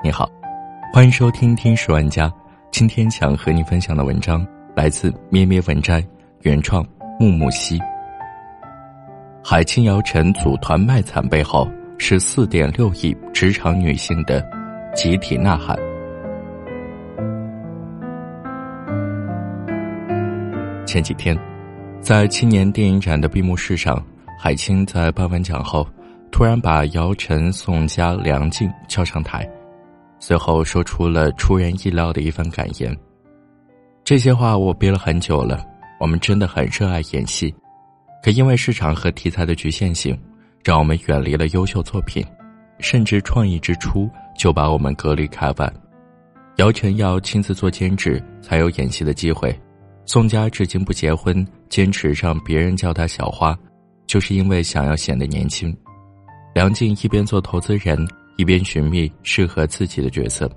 你好，欢迎收听《听十万家》。今天想和你分享的文章来自咩咩文摘，原创木木兮。海清姚晨组团卖惨背后是四点六亿职场女性的集体呐喊。前几天，在青年电影展的闭幕式上，海清在颁完奖后，突然把姚晨、宋佳、梁静叫上台。随后说出了出人意料的一番感言。这些话我憋了很久了。我们真的很热爱演戏，可因为市场和题材的局限性，让我们远离了优秀作品，甚至创意之初就把我们隔离开外。姚晨要亲自做监制才有演戏的机会，宋佳至今不结婚，坚持让别人叫她小花，就是因为想要显得年轻。梁静一边做投资人。一边寻觅适合自己的角色，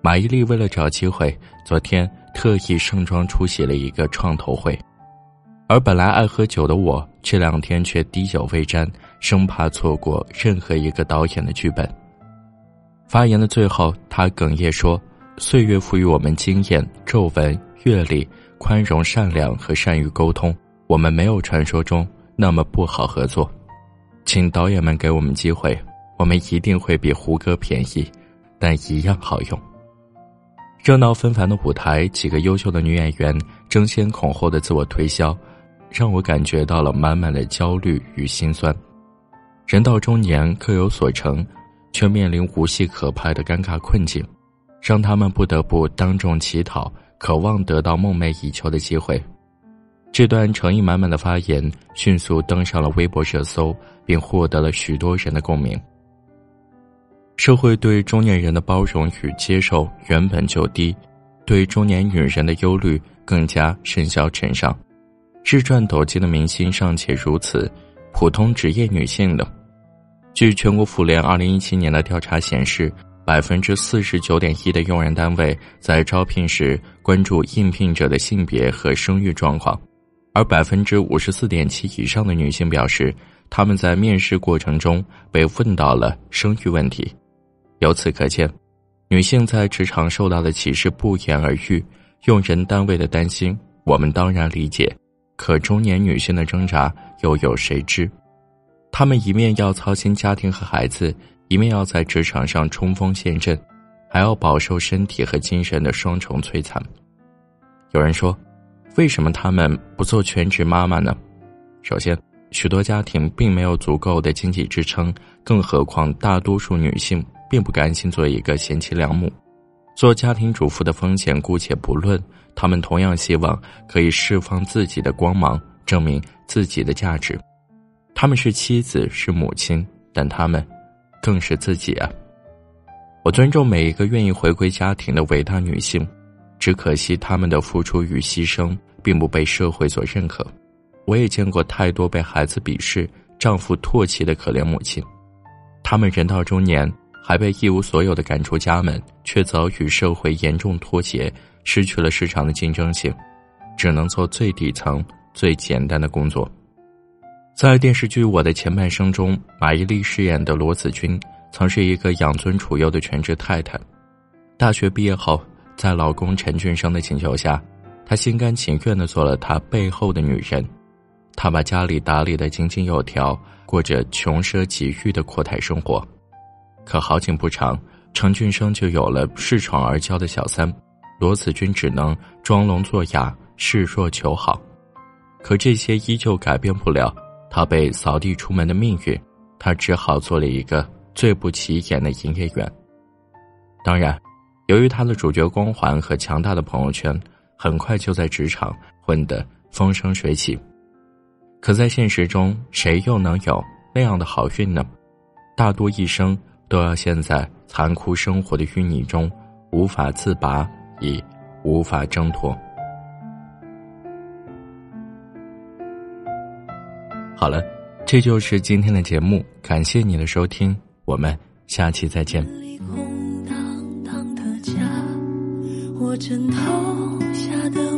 马伊琍为了找机会，昨天特意盛装出席了一个创投会，而本来爱喝酒的我，这两天却滴酒未沾，生怕错过任何一个导演的剧本。发言的最后，他哽咽说：“岁月赋予我们经验、皱纹、阅历、宽容、善良和善于沟通，我们没有传说中那么不好合作，请导演们给我们机会。”我们一定会比胡歌便宜，但一样好用。热闹纷繁的舞台，几个优秀的女演员争先恐后的自我推销，让我感觉到了满满的焦虑与心酸。人到中年各有所成，却面临无戏可拍的尴尬困境，让他们不得不当众乞讨，渴望得到梦寐以求的机会。这段诚意满满的发言迅速登上了微博热搜，并获得了许多人的共鸣。社会对中年人的包容与接受原本就低，对中年女人的忧虑更加甚嚣尘上。日赚斗金的明星尚且如此，普通职业女性呢？据全国妇联二零一七年的调查显示，百分之四十九点一的用人单位在招聘时关注应聘者的性别和生育状况，而百分之五十四点七以上的女性表示，他们在面试过程中被问到了生育问题。由此可见，女性在职场受到的歧视不言而喻。用人单位的担心，我们当然理解，可中年女性的挣扎又有谁知？她们一面要操心家庭和孩子，一面要在职场上冲锋陷阵，还要饱受身体和精神的双重摧残。有人说，为什么她们不做全职妈妈呢？首先，许多家庭并没有足够的经济支撑，更何况大多数女性。并不甘心做一个贤妻良母，做家庭主妇的风险姑且不论，他们同样希望可以释放自己的光芒，证明自己的价值。他们是妻子，是母亲，但他们更是自己啊！我尊重每一个愿意回归家庭的伟大女性，只可惜他们的付出与牺牲并不被社会所认可。我也见过太多被孩子鄙视、丈夫唾弃的可怜母亲，他们人到中年。还被一无所有的赶出家门，却早与社会严重脱节，失去了市场的竞争性，只能做最底层、最简单的工作。在电视剧《我的前半生》中，马伊琍饰演的罗子君曾是一个养尊处优的全职太太。大学毕业后，在老公陈俊生的请求下，她心甘情愿地做了他背后的女人。她把家里打理得井井有条，过着穷奢极欲的阔太生活。可好景不长，程俊生就有了恃宠而骄的小三，罗子君只能装聋作哑，示弱求好。可这些依旧改变不了他被扫地出门的命运，他只好做了一个最不起眼的营业员。当然，由于他的主角光环和强大的朋友圈，很快就在职场混得风生水起。可在现实中，谁又能有那样的好运呢？大多一生。都要陷在残酷生活的淤泥中，无法自拔，亦无法挣脱。好了，这就是今天的节目，感谢你的收听，我们下期再见。我枕头下的